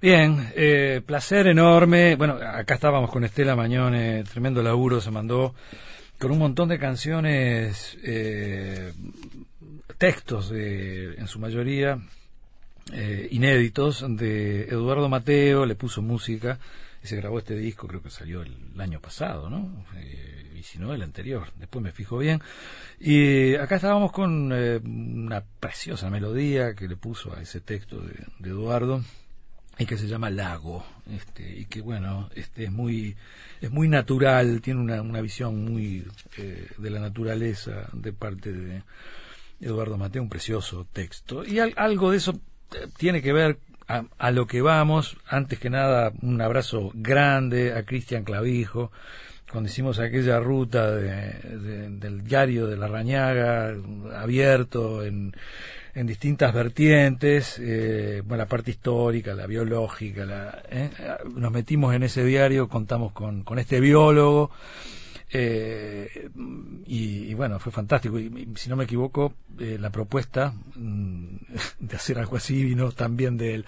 Bien, eh, placer enorme. Bueno, acá estábamos con Estela Mañone, tremendo laburo se mandó con un montón de canciones, eh, textos en su mayoría eh, inéditos de Eduardo Mateo, le puso música y se grabó este disco, creo que salió el, año pasado, ¿no? Eh, y si no, el anterior, después me fijo bien. Y acá estábamos con eh, una preciosa melodía que le puso a ese texto de, de Eduardo y que se llama Lago, este, y que bueno, este es muy, es muy natural, tiene una, una visión muy eh, de la naturaleza de parte de Eduardo Mateo, un precioso texto. Y algo de eso eh, tiene que ver a, lo que vamos. Antes que nada, un abrazo grande a Cristian Clavijo. Cuando hicimos aquella ruta de, del diario de la Rañaga, abierto en, en distintas vertientes, eh, bueno, la parte histórica, la biológica, la, eh, nos metimos en ese diario, contamos con, con este biólogo, eh, y, bueno, fue fantástico. Y, si no me equivoco, eh, la propuesta mm, de hacer algo así vino también de él.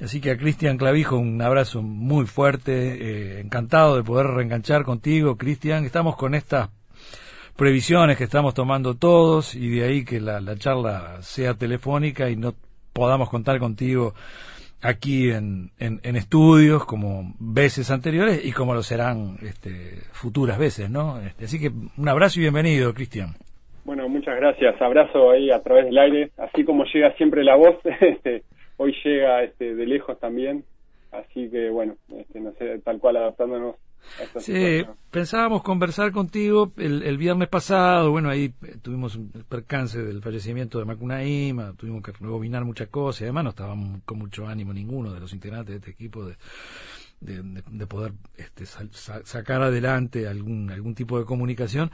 Así que a Cristian Clavijo un abrazo muy fuerte, encantado de poder reenganchar contigo, Cristian. Estamos con estas previsiones que estamos tomando todos y de ahí que la, la charla sea telefónica y no podamos contar contigo aquí en, en, en, estudios como veces anteriores y como lo serán este, futuras veces, ¿no? Este, así que un abrazo y bienvenido, Cristian. Bueno, muchas gracias. Abrazo ahí a través del aire. Así como llega siempre la voz, este, hoy llega este, de lejos también. Así que bueno, este, no sé, tal cual adaptándonos Sí, pensábamos conversar contigo el, el, viernes pasado, bueno, ahí tuvimos un percance del fallecimiento de Macunaíma, tuvimos que rebobinar muchas cosas, y además no estábamos con mucho ánimo ninguno de los integrantes de este equipo de, de, de, de poder este, sa sacar adelante algún, algún tipo de comunicación,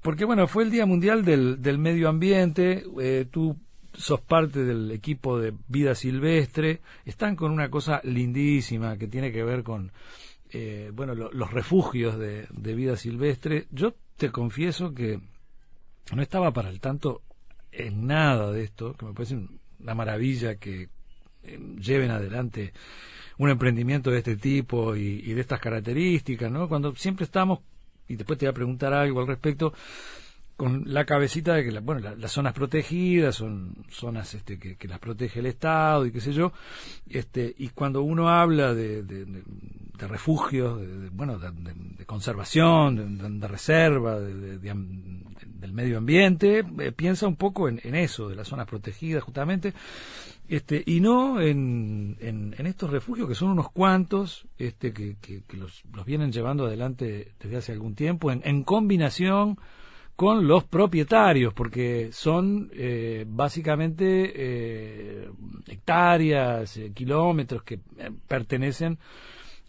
porque bueno, fue el Día Mundial del, del Medio Ambiente, eh, tú sos parte del equipo de Vida Silvestre, están con una cosa lindísima que tiene que ver con eh, bueno, lo, los refugios de, vida silvestre. Yo te confieso que no estaba para el tanto en nada de esto, que me parece una maravilla que eh, lleven adelante un emprendimiento de este tipo y, y, de estas características, ¿no? Cuando siempre estamos, y después te voy a preguntar algo al respecto, con la cabecita de que la, bueno la, las zonas protegidas son zonas este que, las protege el Estado y qué sé yo este y cuando uno habla de, de, de, de refugios de, bueno de, conservación de, reserva del medio ambiente eh, piensa un poco en, eso de las zonas protegidas justamente este y no en, en, estos refugios que son unos cuantos este que, que, que los, los vienen llevando adelante desde hace algún tiempo en combinación con los propietarios, porque son eh, básicamente eh, hectáreas, eh, kilómetros que eh, pertenecen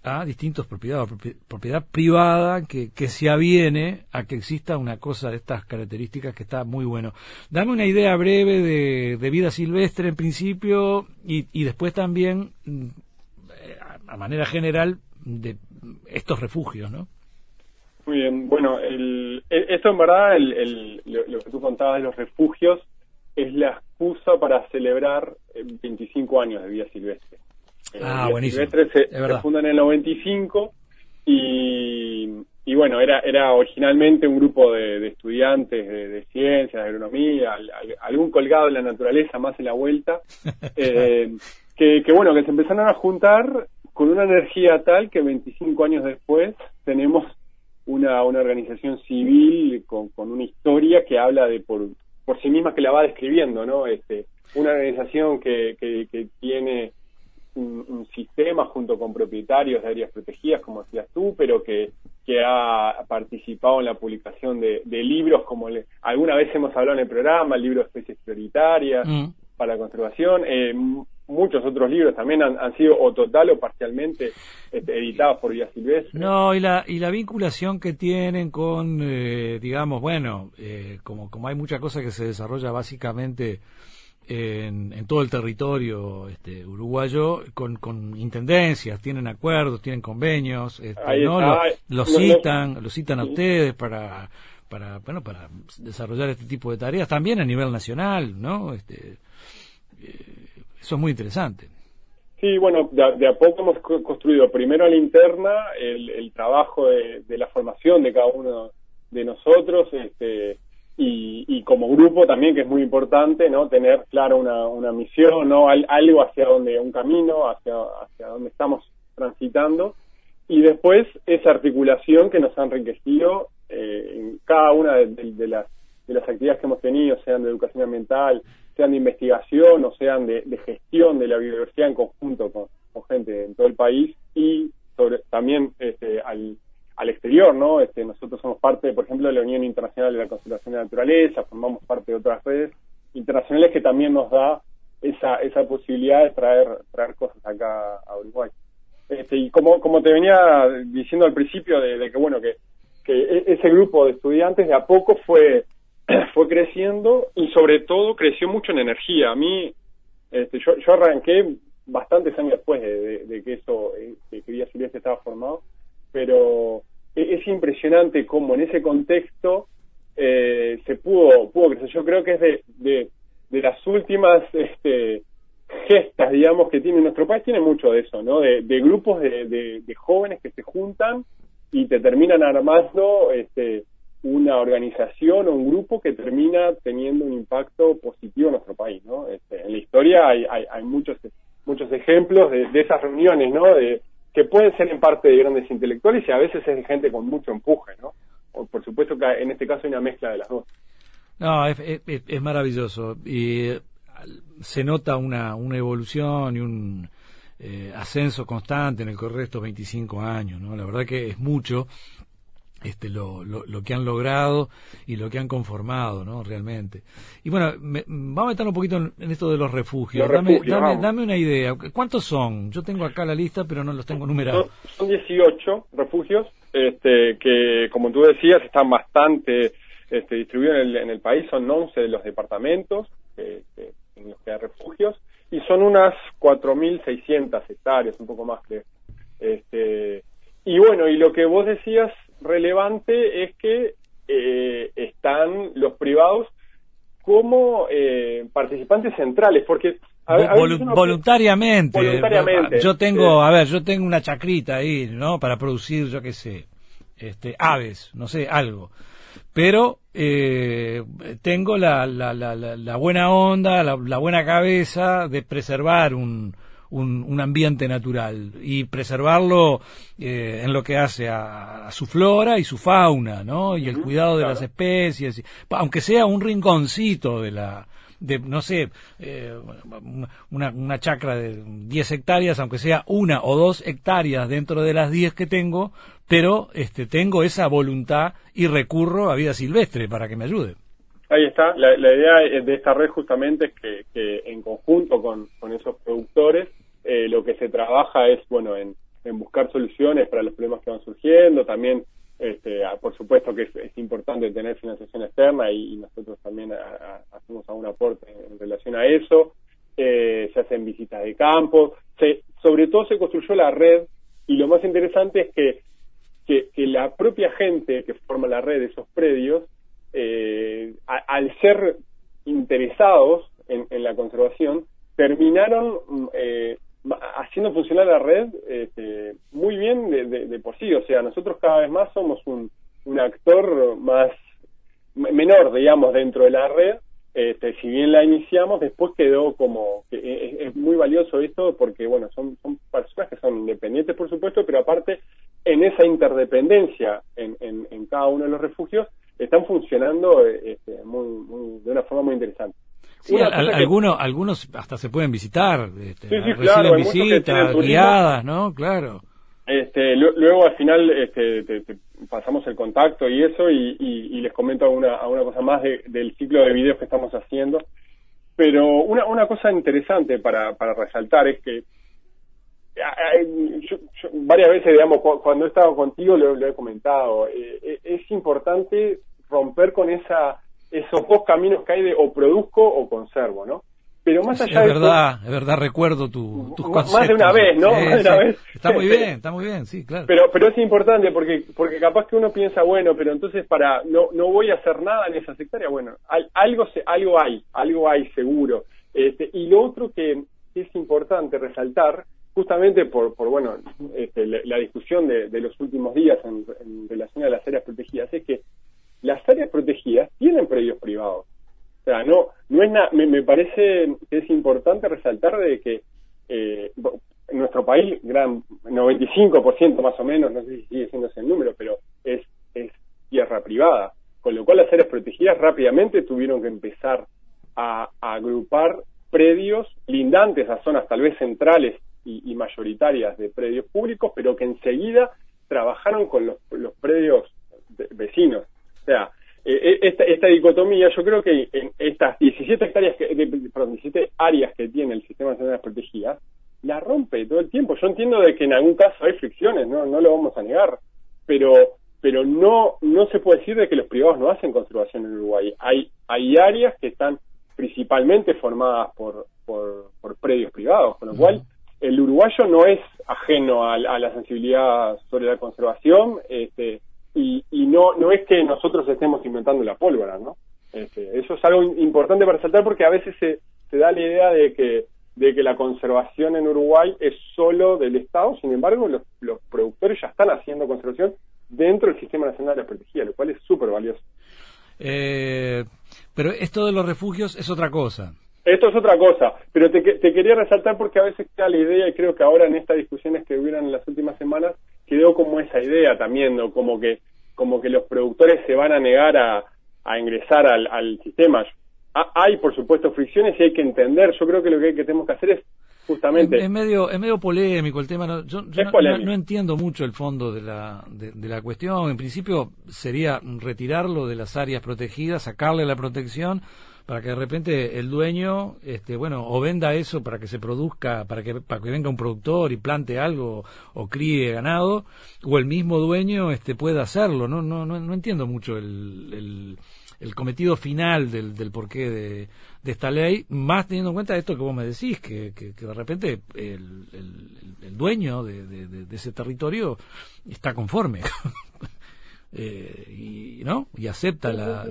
a distintos propiedades, propiedad privada que, que se aviene a que exista una cosa de estas características que está muy bueno. Dame una idea breve de, de vida silvestre en principio y, y después también, mm, a manera general, de estos refugios, ¿no? Muy bien, bueno, el, esto en verdad, el, el, lo, que tú contabas de los refugios, es la excusa para celebrar 25 años de vida silvestre. Ah, buenísimo. Silvestre se, se funda en el 95 y, y bueno, era, era originalmente un grupo de, de estudiantes de, de, ciencias, de agronomía, al, al, algún colgado en la naturaleza más en la vuelta, eh, que, que bueno, que se empezaron a juntar con una energía tal que 25 años después tenemos una, una organización civil con, con una historia que habla de por, por sí misma que la va describiendo, ¿no? Este, una organización que, que, que tiene un, un, sistema junto con propietarios de áreas protegidas, como decías tú, pero que, que ha participado en la publicación de, de libros como le, alguna vez hemos hablado en el programa, el libro de especies prioritarias mm. para la conservación, eh, muchos otros libros también han, han, sido o total o parcialmente este, editados por Vía Silvestre. No, y la, y la vinculación que tienen con, eh, digamos, bueno, eh, como, como hay mucha cosa que se desarrolla básicamente en, en todo el territorio este, uruguayo con, con intendencias, tienen acuerdos, tienen convenios, este, ¿no? Lo, lo, citan, lo citan a ustedes para para bueno para desarrollar este tipo de tareas también a nivel nacional no este eh, eso es muy interesante. Sí, bueno, de, a poco hemos construido primero a la interna el, trabajo de, la formación de cada uno de nosotros este, y, como grupo también, que es muy importante, ¿no? Tener claro una, una misión, ¿no? algo hacia donde, un camino hacia, hacia donde estamos transitando y después esa articulación que nos ha enriquecido eh, en cada una de, las, de las actividades que hemos tenido, sean de educación ambiental, sean de investigación o sean de, gestión de la biodiversidad en conjunto con, gente en todo el país y sobre, también este, al, al exterior, ¿no? Este, nosotros somos parte, por ejemplo, de la Unión Internacional de la Conservación de la Naturaleza, formamos parte de otras redes internacionales que también nos da esa, esa posibilidad de traer, traer cosas acá a Uruguay. Este, y como, como te venía diciendo al principio de, que, bueno, que, que e, ese grupo de estudiantes de a poco fue fue creciendo y sobre todo creció mucho en energía. A mí, este, yo, yo arranqué bastantes años después de, que eso, eh, que quería Silvestre estaba formado, pero e, es impresionante cómo en ese contexto eh, se pudo, pudo crecer. Yo creo que es de, de, de las últimas este, gestas, digamos, que tiene nuestro país, tiene mucho de eso, ¿no? De, de grupos de, de, jóvenes que se juntan y te terminan armando este, una organización o un grupo que termina teniendo un impacto positivo en nuestro país, ¿no? Este, en la historia hay, hay, muchos muchos ejemplos de, de, esas reuniones, ¿no? De, que pueden ser en parte de grandes intelectuales y a veces es de gente con mucho empuje, ¿no? O, por supuesto que en este caso hay una mezcla de las dos. No, es, maravilloso y se nota una, una evolución y un eh, ascenso constante en el correr de estos 25 años, ¿no? La verdad que es mucho este, lo, lo, que han logrado y lo que han conformado, ¿no? Realmente. Y bueno, vamos a meter un poquito en, esto de los refugios. dame, dame, una idea. ¿Cuántos son? Yo tengo acá la lista, pero no los tengo numerados. Son, 18 refugios este, que, como tú decías, están bastante este, distribuidos en el, en el país. Son 11 de los departamentos en los que hay refugios y son unas 4.600 hectáreas, un poco más que... Este, y bueno, y lo que vos decías relevante es que eh, están los privados como eh, participantes centrales, porque voluntariamente, Yo tengo, a ver, yo tengo una chacrita ahí, ¿no? Para producir, yo qué sé, este, aves, no sé, algo. Pero eh, tengo la, la, la, la, buena onda, la buena cabeza de preservar un, un, ambiente natural y preservarlo eh, en lo que hace a, su flora y su fauna, ¿no? Y el cuidado de las especies, aunque sea un rinconcito de la, de, no sé, eh, una, una chacra de 10 hectáreas, aunque sea una o dos hectáreas dentro de las 10 que tengo, pero este, tengo esa voluntad y recurro a vida silvestre para que me ayude. Ahí está, la, idea de esta red justamente es que, que en conjunto con, con esos productores eh, lo que se trabaja es, bueno, en, buscar soluciones para los problemas que van surgiendo, también, este, por supuesto que es, importante tener financiación externa y, nosotros también hacemos algún aporte en, relación a eso, eh, se hacen visitas de campo, se, sobre todo se construyó la red y lo más interesante es que, que, la propia gente que forma la red de esos predios, eh, al ser interesados en, en la conservación, terminaron eh, haciendo funcionar la red este, muy bien de, por sí. O sea, nosotros cada vez más somos un, actor más menor, digamos, dentro de la red. Este, si bien la iniciamos, después quedó como que es, muy valioso esto porque, bueno, son, son personas que son independientes, por supuesto, pero aparte en esa interdependencia en, en, en cada uno de los refugios están funcionando este, muy, de una forma muy interesante. Sí, algunos, algunos hasta se pueden visitar, este, reciben visitas guiadas, ¿no? Claro. Este, luego al final este, te, pasamos el contacto y eso y, y, les comento alguna, alguna cosa más del ciclo de videos que estamos haciendo. Pero una, una cosa interesante para, para resaltar es que varias veces, digamos, cuando he estado contigo lo, he comentado, eh, eh, es importante romper con esa esos dos caminos que hay de o produzco o conservo, ¿no? Pero más allá es de verdad, es verdad, recuerdo tu, tus conceptos. Más de una vez, ¿no? más de una vez. Está muy bien, está muy bien, sí, claro. Pero, pero es importante porque, porque capaz que uno piensa, bueno, pero entonces para, no, no voy a hacer nada en esa sectaria, bueno, algo, algo hay, algo hay seguro. Este, y lo otro que es importante resaltar justamente por, por bueno, este, la, discusión de, los últimos días en, relación a las áreas protegidas, es que las áreas protegidas tienen predios privados. O sea, no, no es me, me, parece que es importante resaltar de que eh, nuestro país, gran 95% más o menos, no sé si sigue siendo ese el número, pero es, es tierra privada. Con lo cual las áreas protegidas rápidamente tuvieron que empezar a, agrupar predios lindantes a zonas tal vez centrales y, mayoritarias de predios públicos, pero que enseguida trabajaron con los, predios vecinos. O sea, eh, eh, esta, dicotomía, yo creo que en estas 17 hectáreas, que, 17 áreas que tiene el sistema nacional de protegidas, la rompe todo el tiempo. Yo entiendo de que en algún caso hay fricciones, no, no lo vamos a negar, pero pero no no se puede decir de que los privados no hacen conservación en Uruguay. Hay hay áreas que están principalmente formadas por, por, predios privados, con lo cual el uruguayo no es ajeno a, la sensibilidad sobre la conservación este, y, y no no es que nosotros estemos inventando la pólvora, ¿no? Este, eso es algo importante para resaltar porque a veces se, se da la idea de que de que la conservación en Uruguay es solo del Estado, sin embargo los, los productores ya están haciendo conservación dentro del Sistema Nacional de Protegida, lo cual es súper valioso. Eh, pero esto de los refugios es otra cosa. Esto es otra cosa, pero te, te quería resaltar porque a veces queda la idea, y creo que ahora en estas discusiones que hubieran en las últimas semanas, quedó como esa idea también, ¿no? como que como que los productores se van a negar a, a ingresar al, al sistema. hay, por supuesto, fricciones y hay que entender. Yo creo que lo que, que tenemos que hacer es justamente. Es, medio, es medio polémico el tema. No, yo, no, entiendo mucho el fondo de la, de, la cuestión. En principio sería retirarlo de las áreas protegidas, sacarle la protección para que de repente el dueño, este, bueno, o venda eso para que se produzca, para que, para que venga un productor y plante algo o críe ganado, o el mismo dueño este, pueda hacerlo. No, no, no, no entiendo mucho el el cometido final del, del porqué de, de, esta ley, más teniendo en cuenta esto que vos me decís, que, que, de repente el, el, dueño de, de, ese territorio está conforme. Eh, y no y acepta la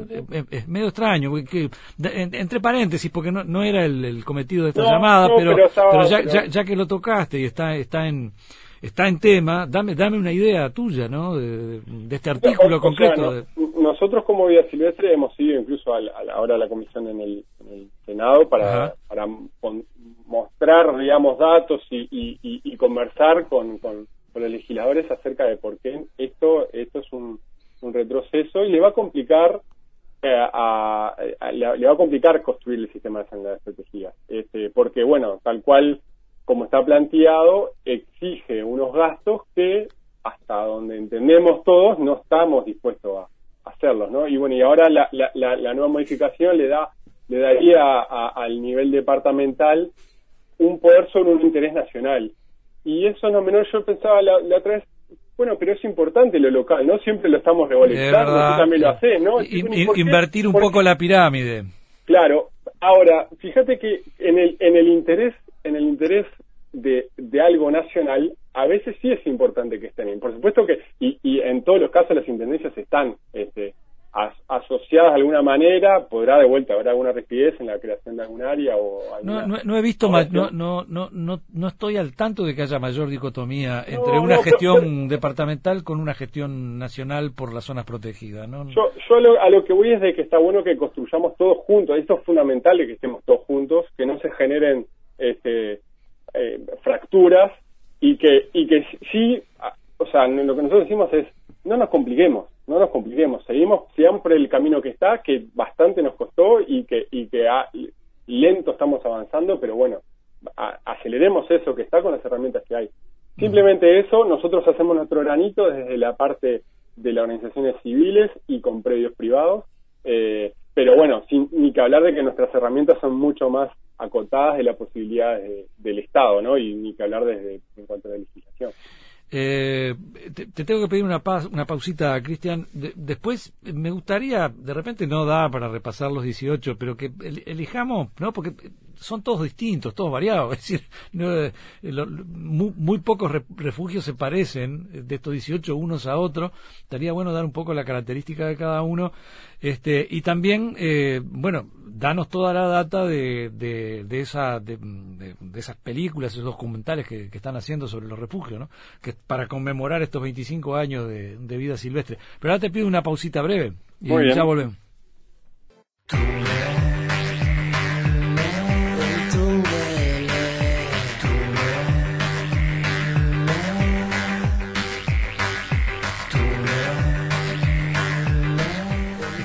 es, medio extraño que, entre paréntesis porque no, no era el, cometido de esta llamada pero, pero, ya, ya, ya, que lo tocaste y está está en está en tema, dame, dame una idea tuya, ¿no? De, este artículo concreto. nosotros como Vida Silvestre hemos ido incluso a la, ahora a la comisión en el, Senado para, para mostrar, digamos, datos y, conversar con, con, los legisladores acerca de por qué esto, esto es un, retroceso y le va a complicar eh, a, le, va a complicar construir el sistema de sanidad protegida. Este, porque, bueno, tal cual como está planteado, exige unos gastos que hasta donde entendemos todos no estamos dispuestos a, hacerlos, ¿no? Y bueno, y ahora la, la, nueva modificación le da le daría al nivel departamental un poder sobre un interés nacional. Y eso no menor, yo pensaba la, otra vez, bueno, pero es importante lo local, ¿no? Siempre lo estamos revolucionando, tú también lo haces, ¿no? invertir un poco la pirámide. Claro, ahora, fíjate que en el, en el interés en el interés de, de, algo nacional, a veces sí es importante que estén. Por supuesto que, y, y en todos los casos las intendencias están este, asociadas de alguna manera, podrá de vuelta haber alguna rigidez en la creación de algún área o no, no, he visto no, no, no, no, estoy al tanto de que haya mayor dicotomía entre una gestión departamental con una gestión nacional por las zonas protegidas. ¿no? Yo, yo a, lo, que voy es de que está bueno que construyamos todos juntos, esto es fundamental que estemos todos juntos, que no se generen este, eh, fracturas y que, y que sí, o sea, lo que nosotros decimos es, no nos compliquemos, no nos compliquemos, seguimos siempre el camino que está, que bastante nos costó y que, y que lento estamos avanzando, pero bueno, aceleremos eso que está con las herramientas que hay. Simplemente eso, nosotros hacemos nuestro granito desde la parte de las organizaciones civiles y con predios privados, eh, pero bueno, sin ni que hablar de que nuestras herramientas son mucho más acotadas de la posibilidad del Estado, ¿no? Y ni que hablar desde en cuanto a la legislación. Eh, te, tengo que pedir una, una pausita, Cristian. después me gustaría, de repente no da para repasar los 18, pero que elijamos, ¿no? Porque son todos distintos, todos variados. Es decir, eh, muy, pocos refugios se parecen de estos 18 unos a otros. Estaría bueno dar un poco la característica de cada uno. Este, y también, eh, bueno, danos toda la data de, de, esa, de, esas películas, esos documentales que, están haciendo sobre los refugios, ¿no? Que para conmemorar estos 25 años de, vida silvestre. Pero ahora te pido una pausita breve y ya volvemos.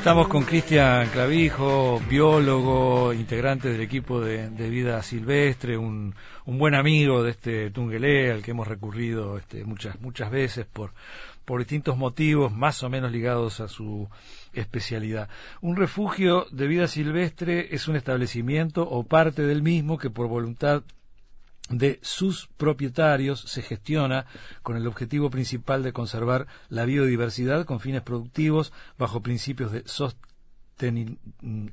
Estamos con Cristian Clavijo, biólogo, integrante del equipo de, vida silvestre, un, buen amigo de este Tungelé al que hemos recurrido este, muchas, muchas veces por, por distintos motivos más o menos ligados a su especialidad. Un refugio de vida silvestre es un establecimiento o parte del mismo que por voluntad de sus propietarios se gestiona con el objetivo principal de conservar la biodiversidad con fines productivos bajo principios de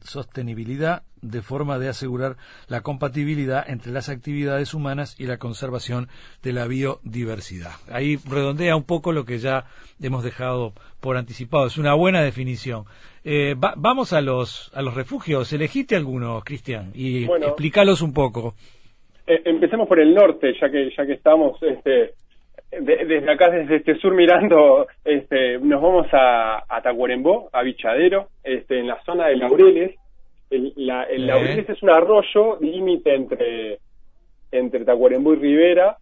sostenibilidad de forma de asegurar la compatibilidad entre las actividades humanas y la conservación de la biodiversidad. Ahí redondea un poco lo que ya hemos dejado por anticipado. Es una buena definición. Eh, vamos a los, a los refugios. Elegiste algunos, Cristian, y explícalos un poco. Eh, empecemos por el norte, ya que ya que estamos este, desde acá, desde este sur mirando, este, nos vamos a, a Tacuarembó, a Bichadero, este, en la zona de Laureles. El, la, el Laureles es un arroyo límite entre, entre Tacuarembó y Rivera.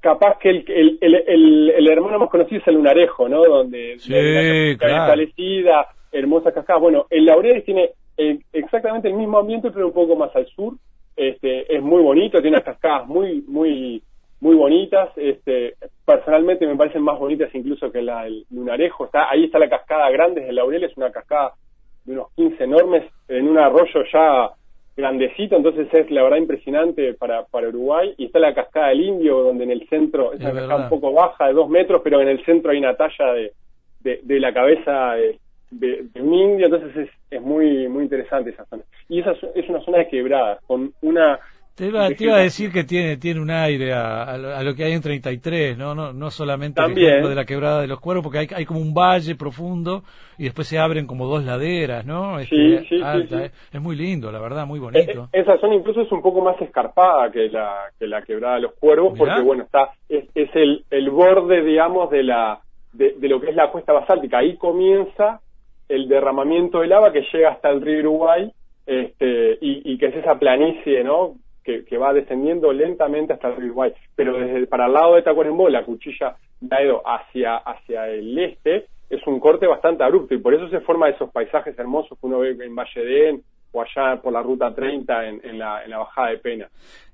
Capaz que el, el, el, el, hermano más conocido es el Lunarejo, ¿no? Donde, sí, claro. establecida, hermosa cascada. Bueno, el Laureles tiene eh, exactamente el mismo ambiente, pero un poco más al sur este, es muy bonito, tiene unas cascadas muy, muy, muy bonitas. Este, personalmente me parecen más bonitas incluso que la del Lunarejo. Está, ahí está la cascada grande de Laurel, es una cascada de unos 15 enormes en un arroyo ya grandecito, entonces es la verdad impresionante para, para Uruguay. Y está la cascada del Indio, donde en el centro, es una cascada un poco baja, de dos metros, pero en el centro hay una talla de, de, la cabeza de, de, un indio, entonces es, es muy muy interesante esa zona. Y esa es una zona de quebradas, con una... Te iba, te iba a decir que tiene tiene un aire a, a, lo que hay en 33, no no no solamente el de la quebrada de los cuervos, porque hay, hay como un valle profundo y después se abren como dos laderas, ¿no? Este, sí, sí, Es, muy lindo, la verdad, muy bonito. E, e, esa zona incluso es un poco más escarpada que la que la quebrada de los cuervos, porque bueno, está es, es el, el borde, digamos, de la de, de, lo que es la cuesta basáltica. Ahí comienza el derramamiento de lava que llega hasta el río Uruguay este, y, que es esa planicie, ¿no? Que, va descendiendo lentamente hasta el río Uruguay. Pero desde para el lado de Tacuarembó, la cuchilla Daedo hacia, hacia el este, es un corte bastante abrupto y por eso se forman esos paisajes hermosos que uno ve en Valle de En o allá por la ruta 30 en, la, en la bajada de Pena.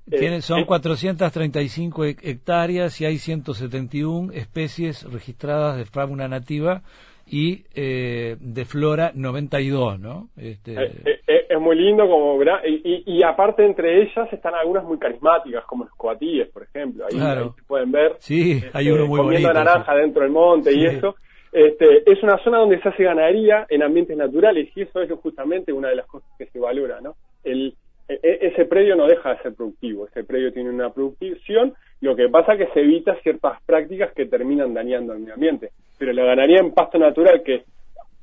Tienen, son 435 eh, hectáreas y hay 171 especies registradas de fauna nativa y eh, de Flora 92, ¿no? Este... Eh, eh, es muy lindo, como y, y, aparte entre ellas están algunas muy carismáticas, como los coatíes, por ejemplo. Ahí, se pueden ver. Sí, hay uno muy comiendo naranja dentro del monte y eso. Este, es una zona donde se hace ganadería en ambientes naturales y eso es justamente una de las cosas que se valora, ¿no? El, ese predio no deja de ser productivo, ese predio tiene una producción, lo que pasa es que se evita ciertas prácticas que terminan dañando el medio ambiente. Pero la ganadería en pasto natural, que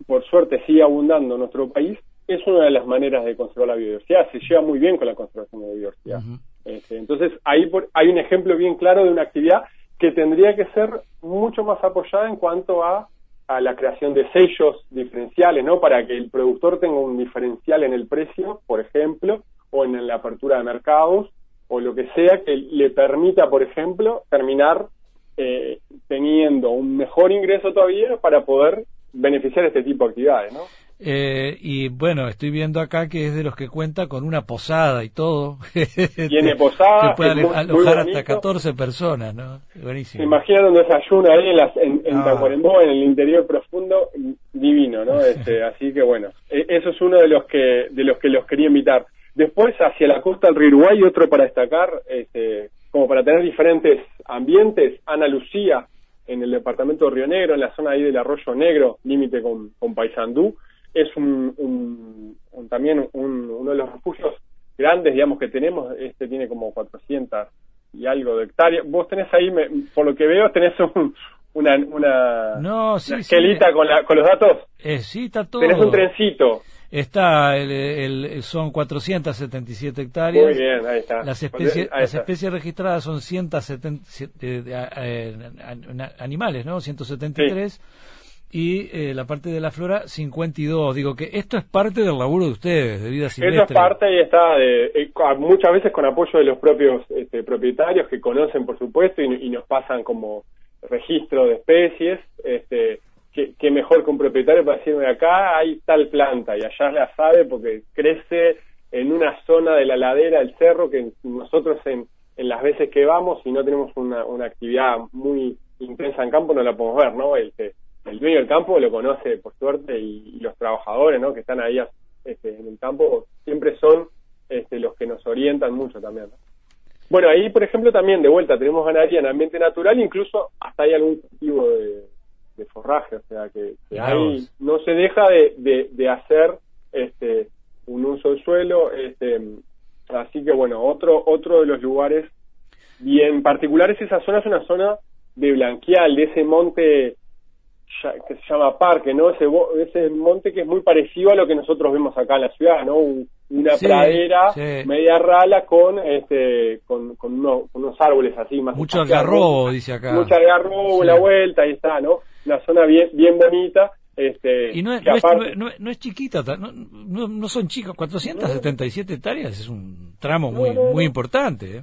por suerte sigue abundando en nuestro país, es una de las maneras de conservar la biodiversidad, se lleva muy bien con la conservación de la biodiversidad. Este, entonces, ahí hay un ejemplo bien claro de una actividad que tendría que ser mucho más apoyada en cuanto a, a la creación de sellos diferenciales, ¿no? Para que el productor tenga un diferencial en el precio, por ejemplo, o en la apertura de mercados o lo que sea que le permita, por ejemplo, terminar eh, teniendo un mejor ingreso todavía para poder beneficiar este tipo de actividades, ¿no? Eh, y bueno, estoy viendo acá que es de los que cuenta con una posada y todo. Tiene posada. Que puede alojar hasta 14 personas, ¿no? Buenísimo. Imagina un desayuno ahí en, las, en, en ah. en el interior profundo, divino, ¿no? Este, así que bueno, e, eso es uno de los que, de los que los quería invitar. Después, hacia la costa del río Uruguay, otro para destacar, este, como para tener diferentes ambientes, Ana Lucía, en el departamento de Río Negro, en la zona ahí del Arroyo Negro, límite con, con Paysandú, es un, también uno de los refugios grandes, digamos, que tenemos, este tiene como 400 y algo de hectáreas. Vos tenés ahí, por lo que veo, tenés una, una, no, sí, con, la, con los datos. Eh, sí, está todo. Tenés un trencito. Está, el, el, son 477 hectáreas. Muy bien, ahí está. Las especies, las especies registradas son 170 eh, animales, ¿no? 173. Y eh, la parte de la flora, 52. Digo que esto es parte del laburo de ustedes, de vida silvestre. Eso es parte y está de, eh, muchas veces con apoyo de los propios este, propietarios que conocen, por supuesto, y, y nos pasan como registro de especies. Este, que, mejor que un propietario para decirme acá hay tal planta y allá la sabe porque crece en una zona de la ladera del cerro que nosotros en, en las veces que vamos y no tenemos una, una actividad muy intensa en campo no la podemos ver, ¿no? El, el dueño del campo lo conoce por suerte y, los trabajadores, ¿no? Que están ahí este, en el campo siempre son este, los que nos orientan mucho también, Bueno, ahí, por ejemplo, también de vuelta tenemos ganadería en ambiente natural, incluso hasta hay algún cultivo de, de forraje, o sea que, ahí no se deja de, de, hacer este un uso del suelo, este así que bueno, otro otro de los lugares bien particulares esa zona es una zona de blanquial, de ese monte que se llama parque, ¿no? Ese, ese monte que es muy parecido a lo que nosotros vemos acá en la ciudad, ¿no? Una pradera media rala con este con, con, unos árboles así más mucho algarrobo dice acá mucho algarrobo la vuelta ahí está no una zona bien bien bonita este y no es, no, es, chiquita no, no, son chicos 477 hectáreas es un tramo muy muy importante ¿eh?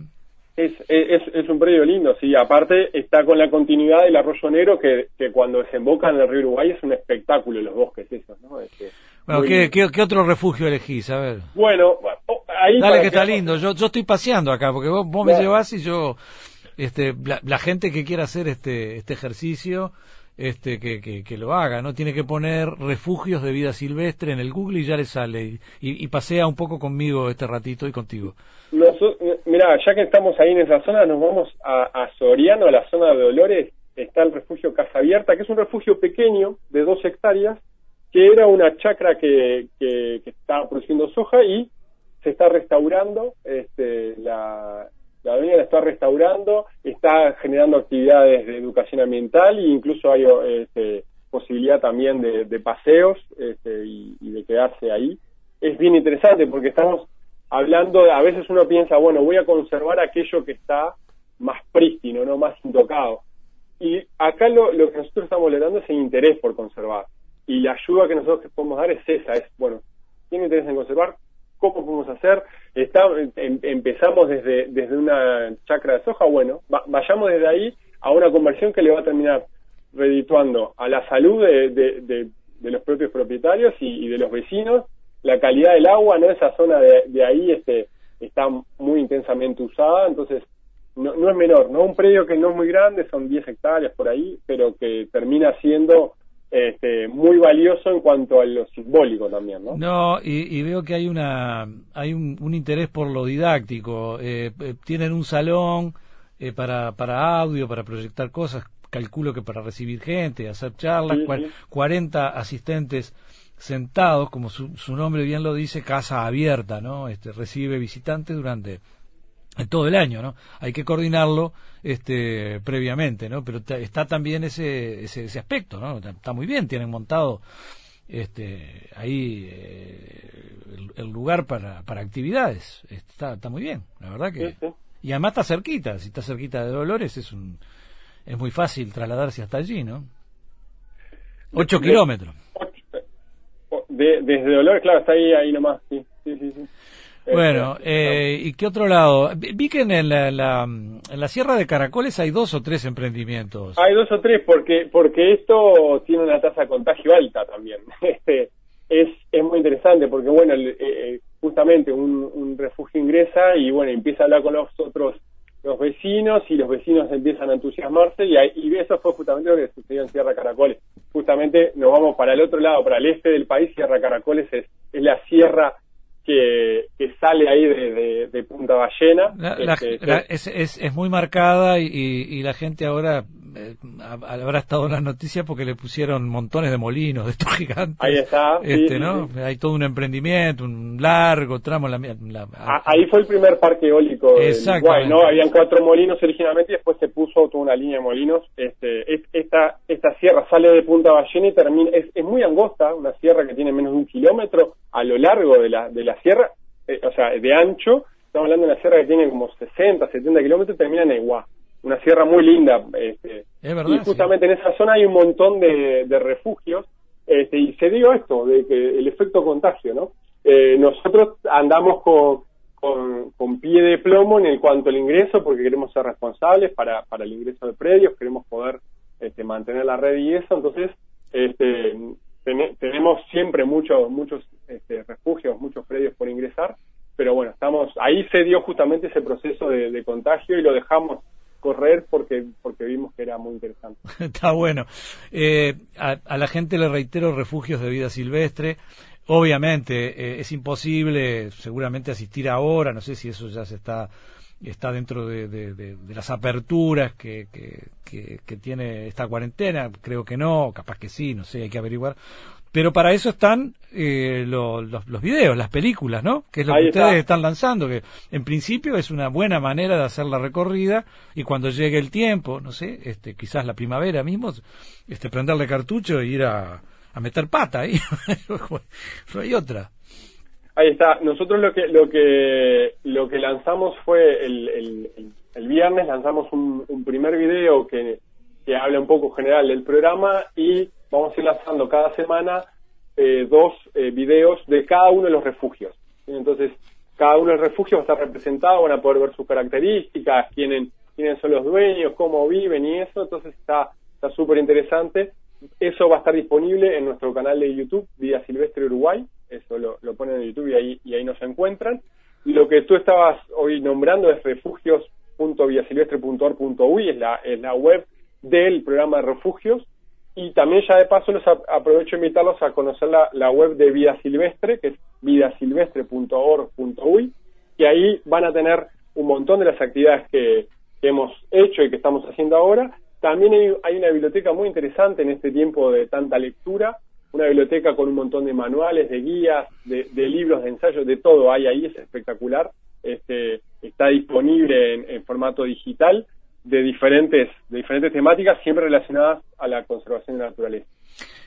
Es, es, es, un predio lindo, sí. Aparte está con la continuidad del arroyo negro que, que cuando desemboca en el río Uruguay es un espectáculo los bosques esos, ¿no? Este, bueno, ¿qué, qué, otro refugio elegís? A ver. Bueno, ahí... Dale que está lindo. Yo, yo estoy paseando acá porque vos, vos me llevas y yo... Este, la, la, gente que quiera hacer este, este ejercicio este, que, que, lo haga, ¿no? Tiene que poner refugios de vida silvestre en el Google y ya le sale. Y, pasea un poco conmigo este ratito y contigo. mira, ya que estamos ahí en esa zona, nos vamos a, a Soriano, a la zona de Dolores. Está el refugio Casa Abierta, que es un refugio pequeño de dos hectáreas, que era una chacra que, que, que estaba produciendo soja y se está restaurando este, la, la avenida la está restaurando, está generando actividades de educación ambiental e incluso hay este, posibilidad también de, paseos este, y, de quedarse ahí. Es bien interesante porque estamos hablando, a veces uno piensa, bueno, voy a conservar aquello que está más prístino, no más intocado. Y acá lo, lo que nosotros estamos logrando es el interés por conservar. Y la ayuda que nosotros podemos dar es esa, es, bueno, ¿tiene interés en conservar? ¿Cómo podemos hacer? Está, em, empezamos desde, desde una chacra de soja, bueno, vayamos desde ahí a una conversión que le va a terminar redituando a la salud de, de, los propios propietarios y, de los vecinos, la calidad del agua, ¿no? Esa zona de, ahí este, está muy intensamente usada, entonces no, no es menor, ¿no? Un predio que no es muy grande, son 10 hectáreas por ahí, pero que termina siendo este, muy valioso en cuanto a lo simbólico también, ¿no? No, y, veo que hay una hay un, interés por lo didáctico. Eh, eh, tienen un salón eh, para, para audio, para proyectar cosas, calculo que para recibir gente, hacer charlas, 40 asistentes sentados, como su, su nombre bien lo dice, casa abierta, ¿no? Este, recibe visitantes durante todo el año, ¿no? Hay que coordinarlo este, previamente, ¿no? Pero está también ese, ese, ese, aspecto, ¿no? Está muy bien, tienen montado este, ahí eh, el, lugar para, para actividades. Está, está muy bien, la verdad que... Y además está cerquita, si está cerquita de Dolores es un es muy fácil trasladarse hasta allí, ¿no? Ocho kilómetros. desde Dolores, claro, está ahí, ahí nomás, sí, sí, sí. sí. Bueno, eh, ¿y qué otro lado? Vi que en la, en la Sierra de Caracoles hay dos o tres emprendimientos. Hay dos o tres porque porque esto tiene una tasa de contagio alta también. Este es es muy interesante porque bueno, eh, justamente un, un refugio ingresa y bueno, empieza a hablar con los otros los vecinos y los vecinos empiezan a entusiasmarse y, y eso fue justamente lo que sucedió en Sierra Caracoles. Justamente nos vamos para el otro lado, para el este del país, Sierra Caracoles es, es la sierra que, sale ahí de, Punta Ballena. Este, es, es, es, muy marcada y, y, la gente ahora eh, habrá estado en las noticias porque le pusieron montones de molinos de estos gigantes. Ahí está. Este, ¿no? Hay todo un emprendimiento, un largo tramo. La, ah, ahí fue el primer parque eólico. Exacto. ¿no? Habían cuatro molinos originalmente y después se puso toda una línea de molinos. Este, esta, esta sierra sale de Punta Ballena y termina, es, es muy angosta, una sierra que tiene menos de un kilómetro a lo largo de la, de la sierra, eh, o sea, de ancho. Estamos hablando de una sierra que tiene como 60, 70 kilómetros y termina en Iguá una sierra muy linda. Este, y justamente en esa zona hay un montón de, refugios este, y se dio esto, de que el efecto contagio, ¿no? Eh, nosotros andamos con, con, pie de plomo en el cuanto al ingreso porque queremos ser responsables para, para el ingreso de predios, queremos poder este, mantener la red y eso, entonces este, tenemos siempre muchos muchos este, refugios, muchos predios por ingresar, pero bueno, estamos ahí se dio justamente ese proceso de contagio y lo dejamos correr porque porque vimos que era muy interesante. Está bueno. Eh, a, la gente le reitero refugios de vida silvestre. Obviamente eh, es imposible seguramente asistir ahora, no sé si eso ya se está está dentro de, las aperturas que, que, que, tiene esta cuarentena, creo que no, capaz que sí, no sé, hay que averiguar. Pero para eso están eh, los, los, videos, las películas, ¿no? Que es lo que ustedes están lanzando, que en principio es una buena manera de hacer la recorrida y cuando llegue el tiempo, no sé, este, quizás la primavera mismo, este, prenderle cartucho e ir a, a meter pata ahí. no hay otra. Ahí está. Nosotros lo que lo que lo que lanzamos fue el, el, el viernes lanzamos un, un primer video que, que habla un poco general del programa y vamos a ir lanzando cada semana eh, dos eh, videos de cada uno de los refugios. Entonces, cada uno de los refugios va a estar representado, van a poder ver sus características, quiénes, quiénes son los dueños, cómo viven y eso. Entonces, está súper interesante. Eso va a estar disponible en nuestro canal de YouTube, Vida Silvestre Uruguay. Eso lo, lo ponen en YouTube y ahí, y ahí nos encuentran. Lo que tú estabas hoy nombrando es refugios.viasilvestre.org.uy, es la, es la web del programa de refugios y también ya de paso les aprovecho invitarlos a conocer la, web de Vida Silvestre, que es vidasilvestre.org.uy, que ahí van a tener un montón de las actividades que, hemos hecho y que estamos haciendo ahora. También hay, una biblioteca muy interesante en este tiempo de tanta lectura, una biblioteca con un montón de manuales, de guías, de, libros, de ensayos, de todo hay ahí, es espectacular. Este, está disponible en formato digital de diferentes, de diferentes temáticas, siempre relacionadas a la conservación de la naturaleza.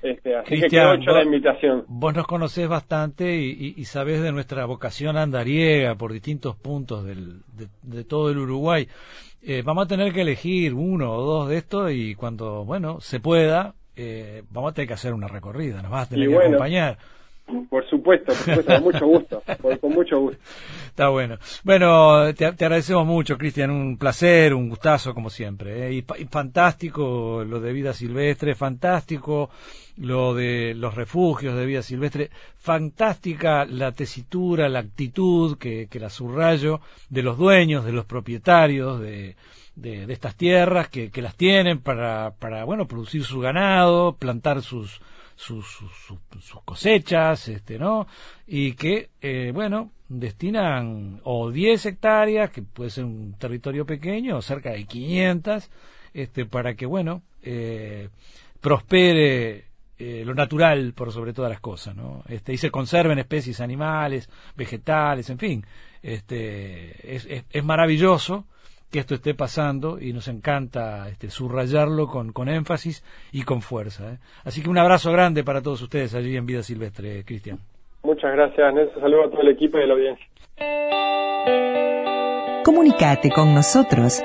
Este, así que quedó hecho la invitación. Vos nos conocés bastante y, y, sabés de nuestra vocación andariega por distintos puntos del, de, todo el Uruguay. Eh, vamos a tener que elegir uno o dos de estos y cuando, bueno, se pueda, eh, vamos a tener que hacer una recorrida, nos vas a tener que acompañar. Por supuesto, por supuesto, con mucho gusto, con mucho gusto. Está bueno. Bueno, te, agradecemos mucho, Cristian, un placer, un gustazo como siempre. ¿eh? Y, fantástico lo de vida silvestre, fantástico lo de los refugios de vida silvestre, fantástica la tesitura, la actitud que, que la subrayo de los dueños, de los propietarios de, de, estas tierras que, que las tienen para, para, bueno, producir su ganado, plantar sus sus, sus, cosechas, este, ¿no? Y que, eh, bueno, destinan o 10 hectáreas, que puede ser un territorio pequeño, o cerca de 500, este, para que, bueno, eh, prospere eh, lo natural por sobre todas las cosas, ¿no? Este, y se conserven especies animales, vegetales, en fin. Este, es, es, es maravilloso que esto esté pasando y nos encanta este, subrayarlo con, con énfasis y con fuerza. ¿eh? Así que un abrazo grande para todos ustedes allí en Vida Silvestre, Cristian. Muchas gracias, Nelson. Saludos a todo el equipo y a la audiencia. Comunicate con nosotros.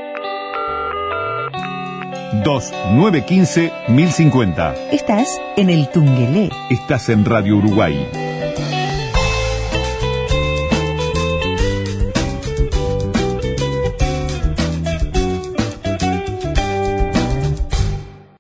2915 1050 Estás en el Tungelé. Estás en Radio Uruguay.